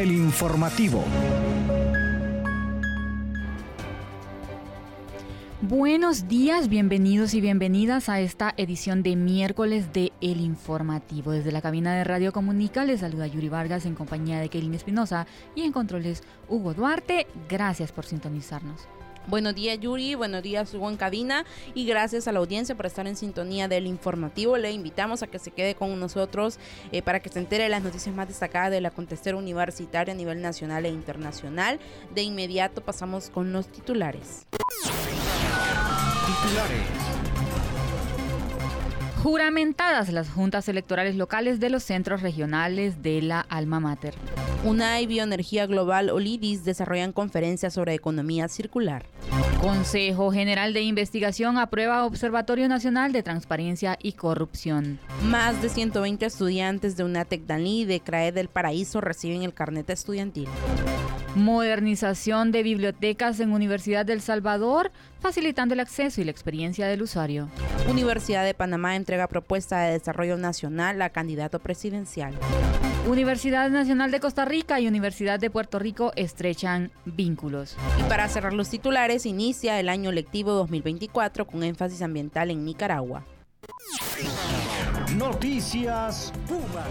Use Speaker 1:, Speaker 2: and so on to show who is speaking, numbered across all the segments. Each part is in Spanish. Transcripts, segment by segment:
Speaker 1: el informativo.
Speaker 2: Buenos días, bienvenidos y bienvenidas a esta edición de miércoles de El Informativo. Desde la cabina de Radio Comunica les saluda Yuri Vargas en compañía de Keilin Espinosa y en controles Hugo Duarte. Gracias por sintonizarnos.
Speaker 3: Buenos días Yuri, buenos días Hugo en cabina y gracias a la audiencia por estar en sintonía del informativo. Le invitamos a que se quede con nosotros eh, para que se entere de las noticias más destacadas del acontecer universitario a nivel nacional e internacional. De inmediato pasamos con los titulares.
Speaker 2: Titulares. Juramentadas las juntas electorales locales de los centros regionales de la Alma Mater.
Speaker 3: UNAI Bioenergía Global Olidis desarrollan conferencias sobre economía circular.
Speaker 2: Consejo General de Investigación aprueba Observatorio Nacional de Transparencia y Corrupción.
Speaker 3: Más de 120 estudiantes de UNATEC Dalí de CRAE del Paraíso reciben el carnet estudiantil.
Speaker 2: Modernización de bibliotecas en Universidad del Salvador, facilitando el acceso y la experiencia del usuario.
Speaker 3: Universidad de Panamá entrega propuesta de desarrollo nacional a candidato presidencial.
Speaker 2: Universidad Nacional de Costa Rica y Universidad de Puerto Rico estrechan vínculos.
Speaker 3: Y para cerrar los titulares, inicia el año lectivo 2024 con énfasis ambiental en Nicaragua.
Speaker 1: Noticias Puma.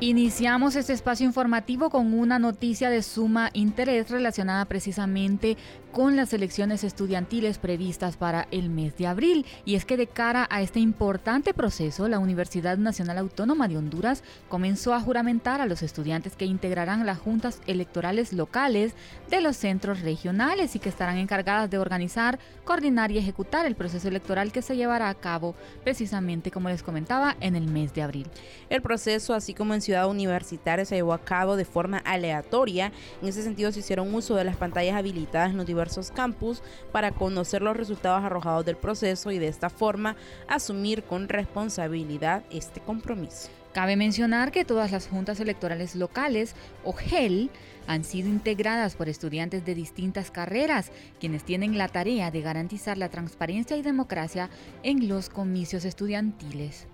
Speaker 2: Iniciamos este espacio informativo con una noticia de suma interés relacionada precisamente con las elecciones estudiantiles previstas para el mes de abril. Y es que de cara a este importante proceso, la Universidad Nacional Autónoma de Honduras comenzó a juramentar a los estudiantes que integrarán las juntas electorales locales de los centros regionales y que estarán encargadas de organizar, coordinar y ejecutar el proceso electoral que se llevará a cabo precisamente, como les comentaba, en el mes de abril.
Speaker 3: El proceso, así como en Ciudad Universitaria se llevó a cabo de forma aleatoria. En ese sentido se hicieron uso de las pantallas habilitadas en los campus para conocer los resultados arrojados del proceso y de esta forma asumir con responsabilidad este compromiso.
Speaker 2: Cabe mencionar que todas las juntas electorales locales, o GEL, han sido integradas por estudiantes de distintas carreras, quienes tienen la tarea de garantizar la transparencia y democracia en los comicios estudiantiles.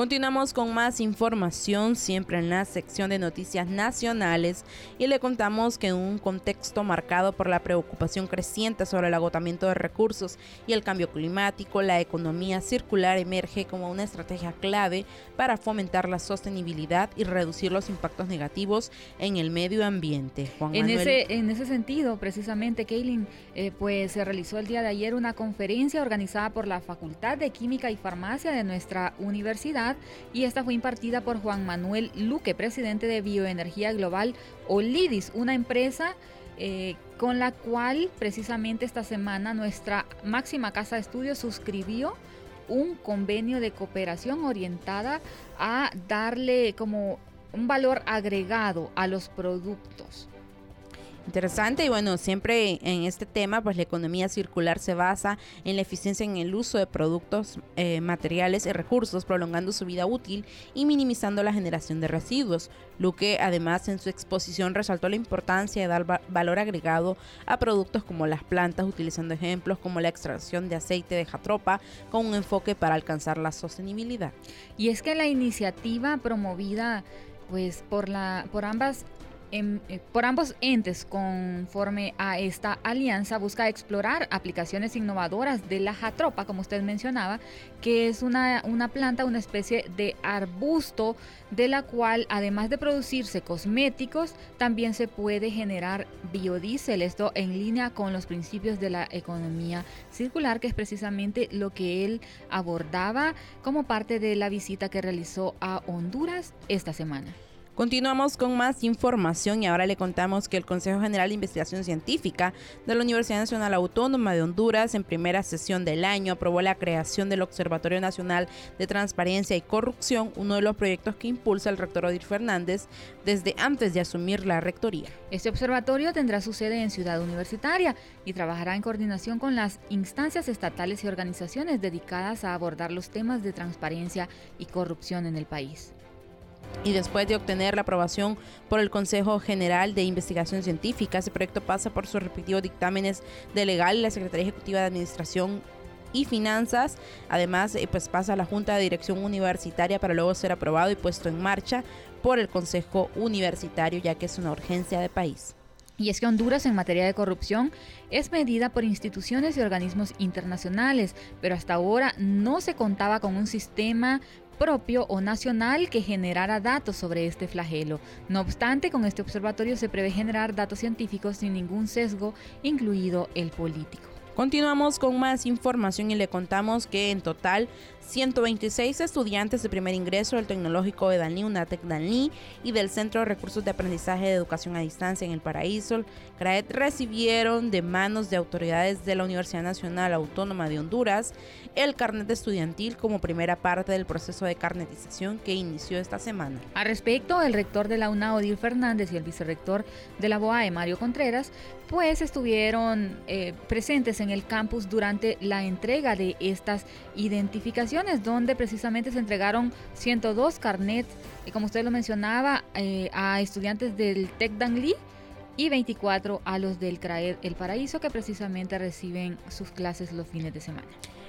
Speaker 3: Continuamos con más información siempre en la sección de noticias nacionales y le contamos que en un contexto marcado por la preocupación creciente sobre el agotamiento de recursos y el cambio climático, la economía circular emerge como una estrategia clave para fomentar la sostenibilidad y reducir los impactos negativos en el medio ambiente.
Speaker 2: en, ese, en ese sentido, precisamente, Kaylin, eh, pues se realizó el día de ayer una conferencia organizada por la Facultad de Química y Farmacia de nuestra universidad y esta fue impartida por Juan Manuel Luque, presidente de Bioenergía Global Olidis, una empresa eh, con la cual precisamente esta semana nuestra máxima casa de estudios suscribió un convenio de cooperación orientada a darle como un valor agregado a los productos.
Speaker 3: Interesante y bueno, siempre en este tema pues la economía circular se basa en la eficiencia en el uso de productos, eh, materiales y recursos, prolongando su vida útil y minimizando la generación de residuos. Luque además en su exposición resaltó la importancia de dar valor agregado a productos como las plantas, utilizando ejemplos como la extracción de aceite de jatropa con un enfoque para alcanzar la sostenibilidad.
Speaker 2: Y es que la iniciativa promovida pues por la por ambas eh, por ambos entes conforme a esta alianza busca explorar aplicaciones innovadoras de la jatropa, como usted mencionaba, que es una, una planta, una especie de arbusto de la cual además de producirse cosméticos, también se puede generar biodiesel, esto en línea con los principios de la economía circular, que es precisamente lo que él abordaba como parte de la visita que realizó a Honduras esta semana.
Speaker 3: Continuamos con más información y ahora le contamos que el Consejo General de Investigación Científica de la Universidad Nacional Autónoma de Honduras en primera sesión del año aprobó la creación del Observatorio Nacional de Transparencia y Corrupción, uno de los proyectos que impulsa el rector Odir Fernández desde antes de asumir la rectoría.
Speaker 2: Este observatorio tendrá su sede en Ciudad Universitaria y trabajará en coordinación con las instancias estatales y organizaciones dedicadas a abordar los temas de transparencia y corrupción en el país
Speaker 3: y después de obtener la aprobación por el Consejo General de Investigación Científica, ese proyecto pasa por sus respectivos dictámenes de legal la Secretaría Ejecutiva de Administración y Finanzas. Además, eh, pues pasa a la Junta de Dirección Universitaria para luego ser aprobado y puesto en marcha por el Consejo Universitario, ya que es una urgencia de país.
Speaker 2: Y es que Honduras en materia de corrupción es medida por instituciones y organismos internacionales, pero hasta ahora no se contaba con un sistema propio o nacional que generara datos sobre este flagelo. No obstante, con este observatorio se prevé generar datos científicos sin ningún sesgo, incluido el político.
Speaker 3: Continuamos con más información y le contamos que en total 126 estudiantes de primer ingreso del Tecnológico de Danlí, UNATEC Danlí, y del Centro de Recursos de Aprendizaje de Educación a Distancia en el Paraíso, CRAET, recibieron de manos de autoridades de la Universidad Nacional Autónoma de Honduras el carnet estudiantil como primera parte del proceso de carnetización que inició esta semana.
Speaker 2: Al respecto, el rector de la UNA, Odil Fernández, y el vicerrector de la BOAE, Mario Contreras, pues estuvieron eh, presentes en el campus durante la entrega de estas identificaciones, donde precisamente se entregaron 102 carnets, y como usted lo mencionaba, eh, a estudiantes del TEC Dangli y 24 a los del CRAED El Paraíso, que precisamente reciben sus clases los fines de semana.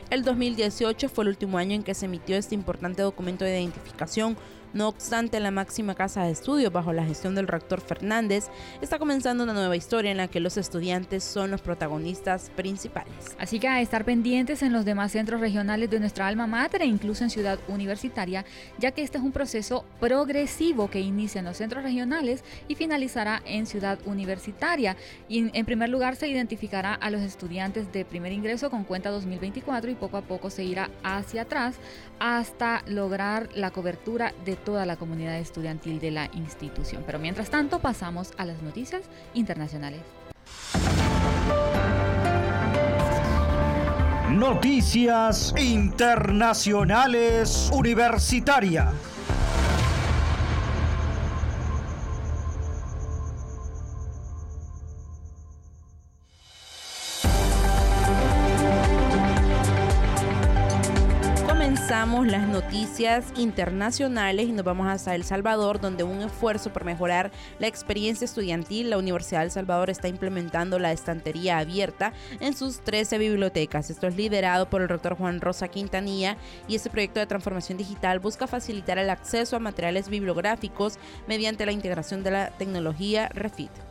Speaker 3: El 2018 fue el último año en que se emitió este importante documento de identificación no obstante, la máxima casa de estudios, bajo la gestión del rector Fernández, está comenzando una nueva historia en la que los estudiantes son los protagonistas principales.
Speaker 2: Así que a estar pendientes en los demás centros regionales de nuestra alma mater e incluso en Ciudad Universitaria, ya que este es un proceso progresivo que inicia en los centros regionales y finalizará en Ciudad Universitaria. Y en primer lugar se identificará a los estudiantes de primer ingreso con cuenta 2024 y poco a poco se irá hacia atrás hasta lograr la cobertura de toda la comunidad estudiantil de la institución. Pero mientras tanto pasamos a las noticias internacionales.
Speaker 1: Noticias Internacionales Universitarias.
Speaker 3: Las noticias internacionales y nos vamos hasta El Salvador, donde un esfuerzo por mejorar la experiencia estudiantil, la Universidad de El Salvador está implementando la estantería abierta en sus 13 bibliotecas. Esto es liderado por el rector Juan Rosa Quintanilla y este proyecto de transformación digital busca facilitar el acceso a materiales bibliográficos mediante la integración de la tecnología Refit.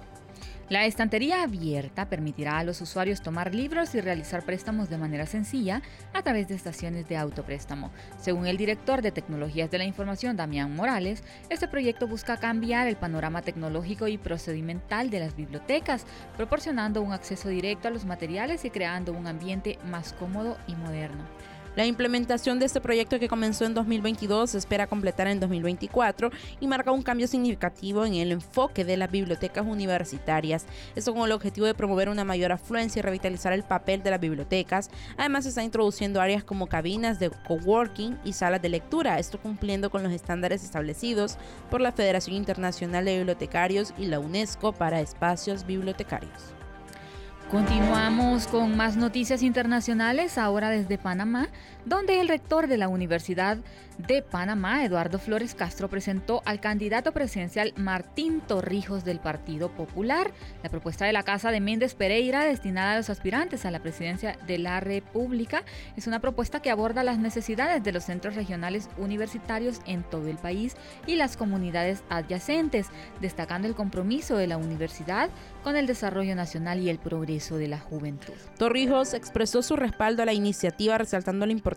Speaker 2: La estantería abierta permitirá a los usuarios tomar libros y realizar préstamos de manera sencilla a través de estaciones de autopréstamo. Según el director de Tecnologías de la Información, Damián Morales, este proyecto busca cambiar el panorama tecnológico y procedimental de las bibliotecas, proporcionando un acceso directo a los materiales y creando un ambiente más cómodo y moderno.
Speaker 3: La implementación de este proyecto que comenzó en 2022 se espera completar en 2024 y marca un cambio significativo en el enfoque de las bibliotecas universitarias. Esto con el objetivo de promover una mayor afluencia y revitalizar el papel de las bibliotecas. Además, se está introduciendo áreas como cabinas de coworking y salas de lectura, esto cumpliendo con los estándares establecidos por la Federación Internacional de Bibliotecarios y la UNESCO para espacios bibliotecarios.
Speaker 2: Continuamos con más noticias internacionales, ahora desde Panamá, donde el rector de la Universidad de Panamá, Eduardo Flores Castro, presentó al candidato presidencial Martín Torrijos del Partido Popular la propuesta de la Casa de Méndez Pereira destinada a los aspirantes a la presidencia de la República. Es una propuesta que aborda las necesidades de los centros regionales universitarios en todo el país y las comunidades adyacentes, destacando el compromiso de la universidad con el desarrollo nacional y el progreso de la juventud.
Speaker 3: Torrijos expresó su respaldo a la iniciativa resaltando la importancia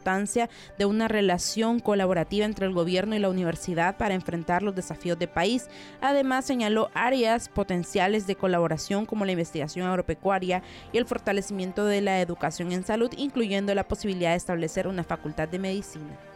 Speaker 3: de una relación colaborativa entre el gobierno y la universidad para enfrentar los desafíos de país. Además, señaló áreas potenciales de colaboración como la investigación agropecuaria y el fortalecimiento de la educación en salud, incluyendo la posibilidad de establecer una facultad de medicina.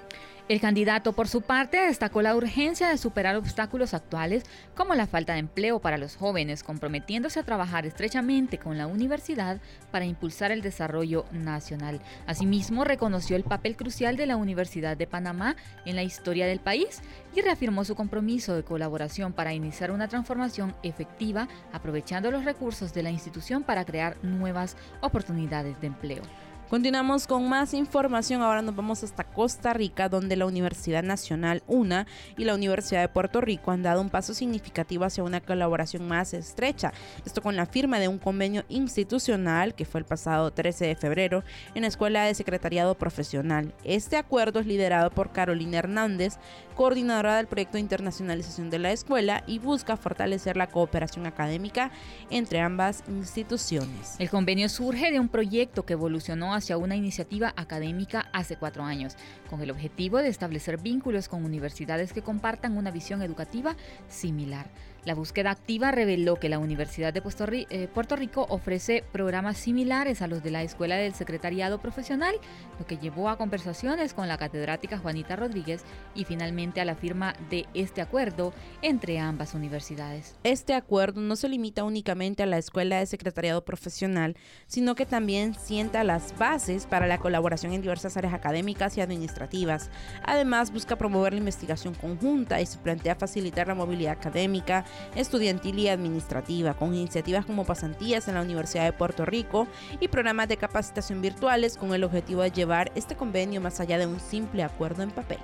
Speaker 2: El candidato, por su parte, destacó la urgencia de superar obstáculos actuales como la falta de empleo para los jóvenes, comprometiéndose a trabajar estrechamente con la universidad para impulsar el desarrollo nacional. Asimismo, reconoció el papel crucial de la Universidad de Panamá en la historia del país y reafirmó su compromiso de colaboración para iniciar una transformación efectiva, aprovechando los recursos de la institución para crear nuevas oportunidades de empleo.
Speaker 3: Continuamos con más información. Ahora nos vamos hasta Costa Rica, donde la Universidad Nacional UNA y la Universidad de Puerto Rico han dado un paso significativo hacia una colaboración más estrecha. Esto con la firma de un convenio institucional que fue el pasado 13 de febrero en la Escuela de Secretariado Profesional. Este acuerdo es liderado por Carolina Hernández, coordinadora del proyecto de internacionalización de la escuela y busca fortalecer la cooperación académica entre ambas instituciones.
Speaker 2: El convenio surge de un proyecto que evolucionó hacia una iniciativa académica hace cuatro años, con el objetivo de establecer vínculos con universidades que compartan una visión educativa similar. La búsqueda activa reveló que la Universidad de eh, Puerto Rico ofrece programas similares a los de la Escuela del Secretariado Profesional, lo que llevó a conversaciones con la catedrática Juanita Rodríguez y finalmente a la firma de este acuerdo entre ambas universidades.
Speaker 3: Este acuerdo no se limita únicamente a la Escuela de Secretariado Profesional, sino que también sienta las bases para la colaboración en diversas áreas académicas y administrativas. Además, busca promover la investigación conjunta y se plantea facilitar la movilidad académica, estudiantil y administrativa, con iniciativas como pasantías en la Universidad de Puerto Rico y programas de capacitación virtuales con el objetivo de llevar este convenio más allá de un simple acuerdo en papel.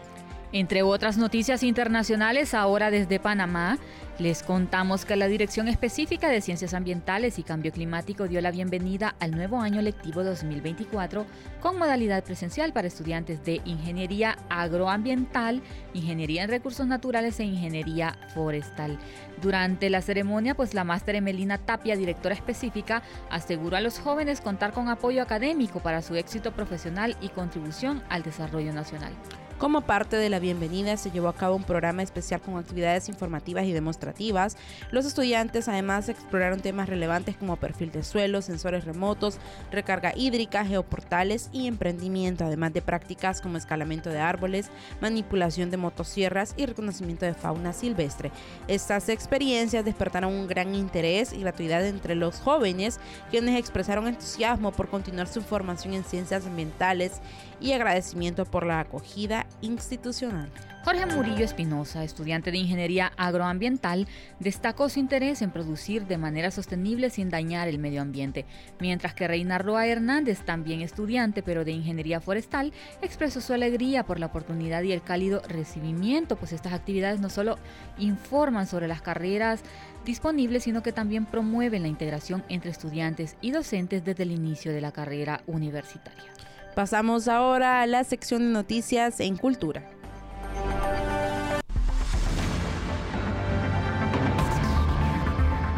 Speaker 2: Entre otras noticias internacionales, ahora desde Panamá, les contamos que la Dirección Específica de Ciencias Ambientales y Cambio Climático dio la bienvenida al nuevo año lectivo 2024 con modalidad presencial para estudiantes de Ingeniería Agroambiental, Ingeniería en Recursos Naturales e Ingeniería Forestal. Durante la ceremonia, pues la máster Emelina Tapia, directora específica, aseguró a los jóvenes contar con apoyo académico para su éxito profesional y contribución al desarrollo nacional.
Speaker 3: Como parte de la bienvenida se llevó a cabo un programa especial con actividades informativas y demostrativas. Los estudiantes además exploraron temas relevantes como perfil de suelo, sensores remotos, recarga hídrica, geoportales y emprendimiento, además de prácticas como escalamiento de árboles, manipulación de motosierras y reconocimiento de fauna silvestre. Estas experiencias despertaron un gran interés y gratuidad entre los jóvenes, quienes expresaron entusiasmo por continuar su formación en ciencias ambientales y agradecimiento por la acogida institucional.
Speaker 2: Jorge Murillo Espinosa, estudiante de Ingeniería Agroambiental, destacó su interés en producir de manera sostenible sin dañar el medio ambiente, mientras que Reina Roa Hernández, también estudiante pero de Ingeniería Forestal, expresó su alegría por la oportunidad y el cálido recibimiento, pues estas actividades no solo informan sobre las carreras disponibles, sino que también promueven la integración entre estudiantes y docentes desde el inicio de la carrera universitaria.
Speaker 3: Pasamos ahora a la sección de noticias en cultura.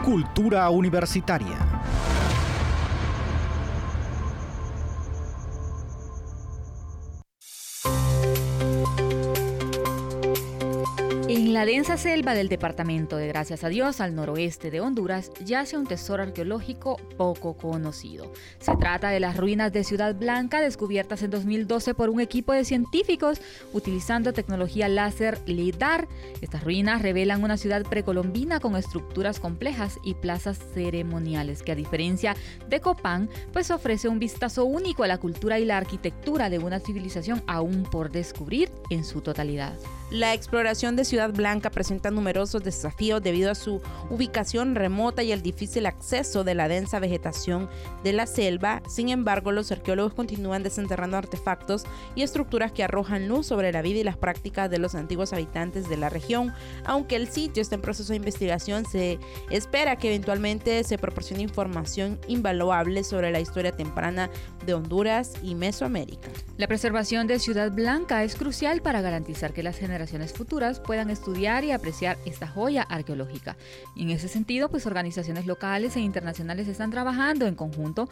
Speaker 1: Cultura universitaria.
Speaker 2: La densa selva del departamento de Gracias a Dios al noroeste de Honduras yace un tesoro arqueológico poco conocido. Se trata de las ruinas de Ciudad Blanca descubiertas en 2012 por un equipo de científicos utilizando tecnología láser LIDAR. Estas ruinas revelan una ciudad precolombina con estructuras complejas y plazas ceremoniales que a diferencia de Copán pues ofrece un vistazo único a la cultura y la arquitectura de una civilización aún por descubrir en su totalidad.
Speaker 3: La exploración de Ciudad Blanca presenta numerosos desafíos debido a su ubicación remota y el difícil acceso de la densa vegetación de la selva. Sin embargo, los arqueólogos continúan desenterrando artefactos y estructuras que arrojan luz sobre la vida y las prácticas de los antiguos habitantes de la región. Aunque el sitio está en proceso de investigación, se espera que eventualmente se proporcione información invaluable sobre la historia temprana de Honduras y Mesoamérica.
Speaker 2: La preservación de Ciudad Blanca es crucial para garantizar que las generaciones futuras puedan estudiar y apreciar esta joya arqueológica. Y en ese sentido, pues organizaciones locales e internacionales están trabajando en conjunto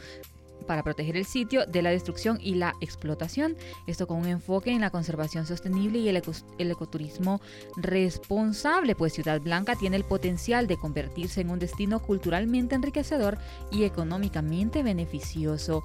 Speaker 2: para proteger el sitio de la destrucción y la explotación. Esto con un enfoque en la conservación sostenible y el, el, ecoturismo responsable, pues Ciudad Blanca tiene el potencial de convertirse en un destino culturalmente enriquecedor y económicamente beneficioso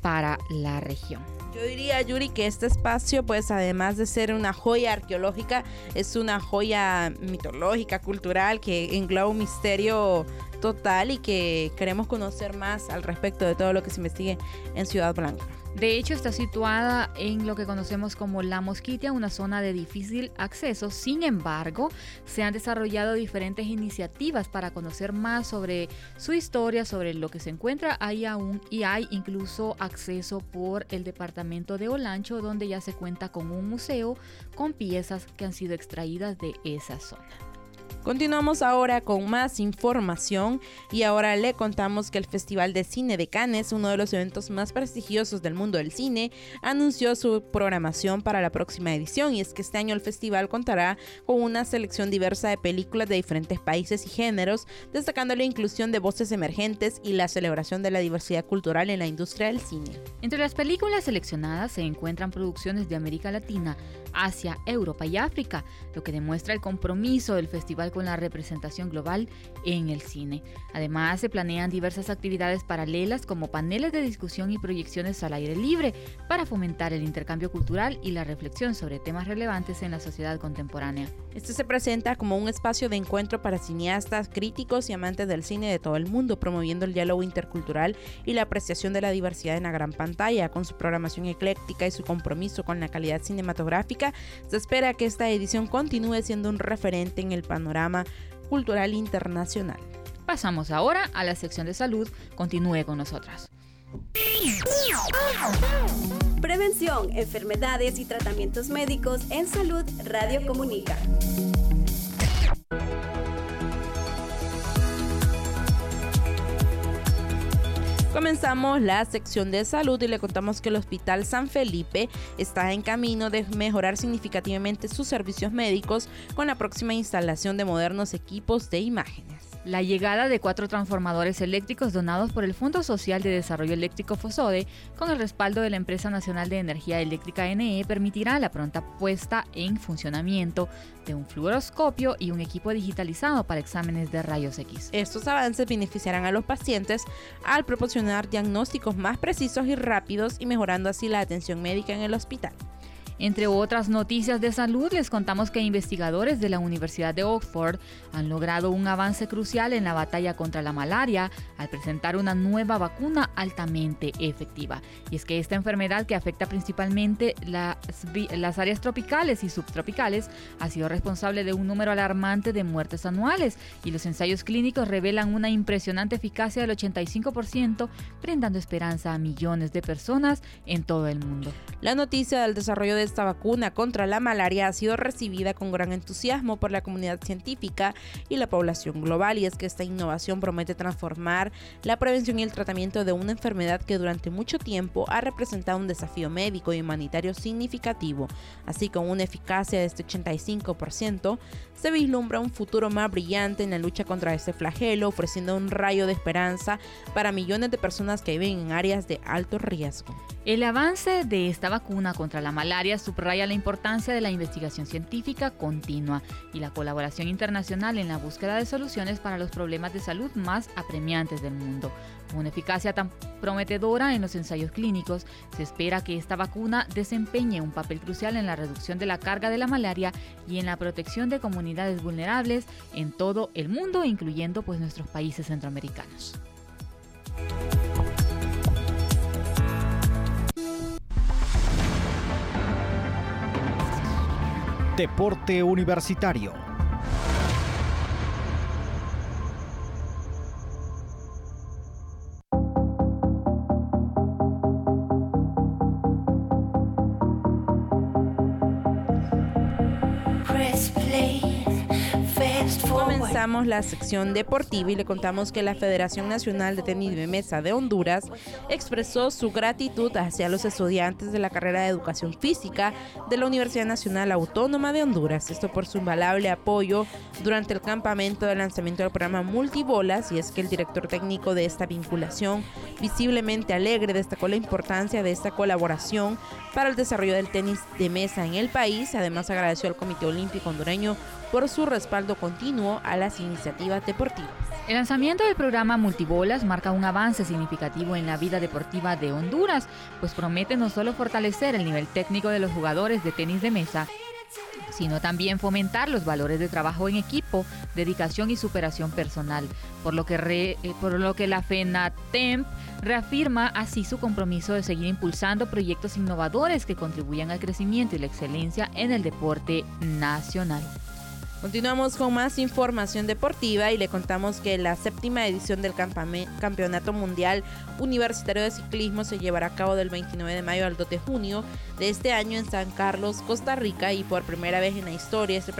Speaker 2: para la región.
Speaker 3: Yo diría, Yuri, que este espacio, pues además de ser una joya arqueológica, es una joya mitológica, cultural, que engloba un misterio Total, y que queremos conocer más al respecto de todo lo que se investigue en Ciudad Blanca.
Speaker 2: De hecho, está situada en lo que conocemos como La Mosquitia, una zona de difícil acceso. Sin embargo, se han desarrollado diferentes iniciativas para conocer más sobre su historia, sobre lo que se encuentra ahí aún y hay incluso acceso por el departamento de Olancho, donde ya se cuenta con un museo con piezas que han sido extraídas de esa zona.
Speaker 3: Continuamos ahora con más información y ahora le contamos que el Festival de Cine de Cannes, uno de los eventos más prestigiosos del mundo del cine, anunció su programación para la próxima edición y es que este año el festival contará con una selección diversa de películas de diferentes países y géneros, destacando la inclusión de voces emergentes y la celebración de la diversidad cultural en la industria del cine.
Speaker 2: Entre las películas seleccionadas se encuentran producciones de América Latina, Asia, Europa y África, lo que demuestra el compromiso del festival con la representación global en el cine. Además, se planean diversas actividades paralelas como paneles de discusión y proyecciones al aire libre para fomentar el intercambio cultural y la reflexión sobre temas relevantes en la sociedad contemporánea.
Speaker 3: Este se presenta como un espacio de encuentro para cineastas, críticos y amantes del cine de todo el mundo, promoviendo el diálogo intercultural y la apreciación de la diversidad en la gran pantalla. Con su programación ecléctica y su compromiso con la calidad cinematográfica, se espera que esta edición continúe siendo un referente en el panorama cultural internacional.
Speaker 2: Pasamos ahora a la sección de salud. Continúe con nosotras.
Speaker 4: Prevención, enfermedades y tratamientos médicos en salud Radio Comunica.
Speaker 3: Comenzamos la sección de salud y le contamos que el Hospital San Felipe está en camino de mejorar significativamente sus servicios médicos con la próxima instalación de modernos equipos de imágenes.
Speaker 2: La llegada de cuatro transformadores eléctricos donados por el Fondo Social de Desarrollo Eléctrico FOSODE, con el respaldo de la Empresa Nacional de Energía Eléctrica NE, permitirá la pronta puesta en funcionamiento de un fluoroscopio y un equipo digitalizado para exámenes de rayos X.
Speaker 3: Estos avances beneficiarán a los pacientes al proporcionar diagnósticos más precisos y rápidos y mejorando así la atención médica en el hospital.
Speaker 2: Entre otras noticias de salud, les contamos que investigadores de la Universidad de Oxford han logrado un avance crucial en la batalla contra la malaria al presentar una nueva vacuna altamente efectiva. Y es que esta enfermedad que afecta principalmente las, las áreas tropicales y subtropicales ha sido responsable de un número alarmante de muertes anuales y los ensayos clínicos revelan una impresionante eficacia del 85%, brindando esperanza a millones de personas en todo el mundo.
Speaker 3: La noticia del desarrollo de esta vacuna contra la malaria ha sido recibida con gran entusiasmo por la comunidad científica y la población global y es que esta innovación promete transformar la prevención y el tratamiento de una enfermedad que durante mucho tiempo ha representado un desafío médico y humanitario significativo. Así con una eficacia de este 85%, se vislumbra un futuro más brillante en la lucha contra este flagelo, ofreciendo un rayo de esperanza para millones de personas que viven en áreas de alto riesgo.
Speaker 2: El avance de esta vacuna contra la malaria subraya la importancia de la investigación científica continua y la colaboración internacional en la búsqueda de soluciones para los problemas de salud más apremiantes del mundo. Con una eficacia tan prometedora en los ensayos clínicos, se espera que esta vacuna desempeñe un papel crucial en la reducción de la carga de la malaria y en la protección de comunidades vulnerables en todo el mundo, incluyendo pues nuestros países centroamericanos.
Speaker 1: Deporte Universitario.
Speaker 3: Comenzamos la sección deportiva y le contamos que la Federación Nacional de Tenis de Mesa de Honduras expresó su gratitud hacia los estudiantes de la carrera de Educación Física de la Universidad Nacional Autónoma de Honduras. Esto por su invalable apoyo durante el campamento de lanzamiento del programa Multibolas y es que el director técnico de esta vinculación, visiblemente alegre, destacó la importancia de esta colaboración para el desarrollo del tenis de mesa en el país. Además agradeció al Comité Olímpico Hondureño por su respaldo continuo a las iniciativas deportivas.
Speaker 2: El lanzamiento del programa Multibolas marca un avance significativo en la vida deportiva de Honduras, pues promete no solo fortalecer el nivel técnico de los jugadores de tenis de mesa, sino también fomentar los valores de trabajo en equipo, dedicación y superación personal, por lo que, eh, por lo que la FENATEMP reafirma así su compromiso de seguir impulsando proyectos innovadores que contribuyan al crecimiento y la excelencia en el deporte nacional.
Speaker 3: Continuamos con más información deportiva y le contamos que la séptima edición del Campeonato Mundial Universitario de Ciclismo se llevará a cabo del 29 de mayo al 2 de junio de este año en San Carlos, Costa Rica y por primera vez en la historia este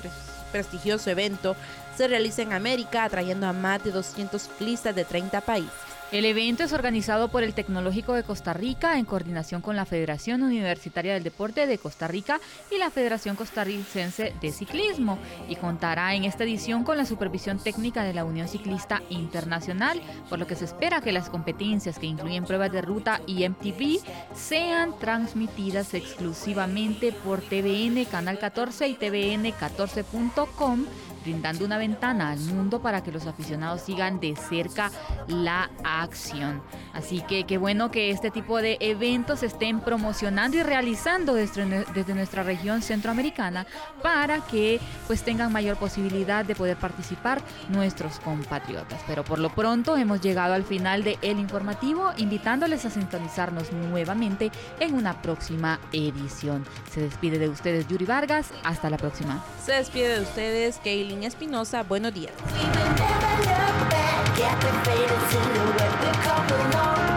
Speaker 3: prestigioso evento se realiza en América atrayendo a más de 200 ciclistas de 30 países.
Speaker 2: El evento es organizado por el Tecnológico de Costa Rica en coordinación con la Federación Universitaria del Deporte de Costa Rica y la Federación Costarricense de Ciclismo y contará en esta edición con la supervisión técnica de la Unión Ciclista Internacional, por lo que se espera que las competencias que incluyen pruebas de ruta y MTV sean transmitidas exclusivamente por TVN Canal 14 y TVN 14.com brindando una ventana al mundo para que los aficionados sigan de cerca la acción. Así que qué bueno que este tipo de eventos se estén promocionando y realizando desde, nuestra región centroamericana para que pues tengan mayor posibilidad de poder participar nuestros compatriotas. Pero por lo pronto hemos llegado al final de el informativo, invitándoles a sintonizarnos nuevamente en una próxima edición. Se despide de ustedes Yuri Vargas, hasta la próxima.
Speaker 3: Se despide de ustedes Kaylee Espinosa, buenos días. Get the faded silhouette, the couple know.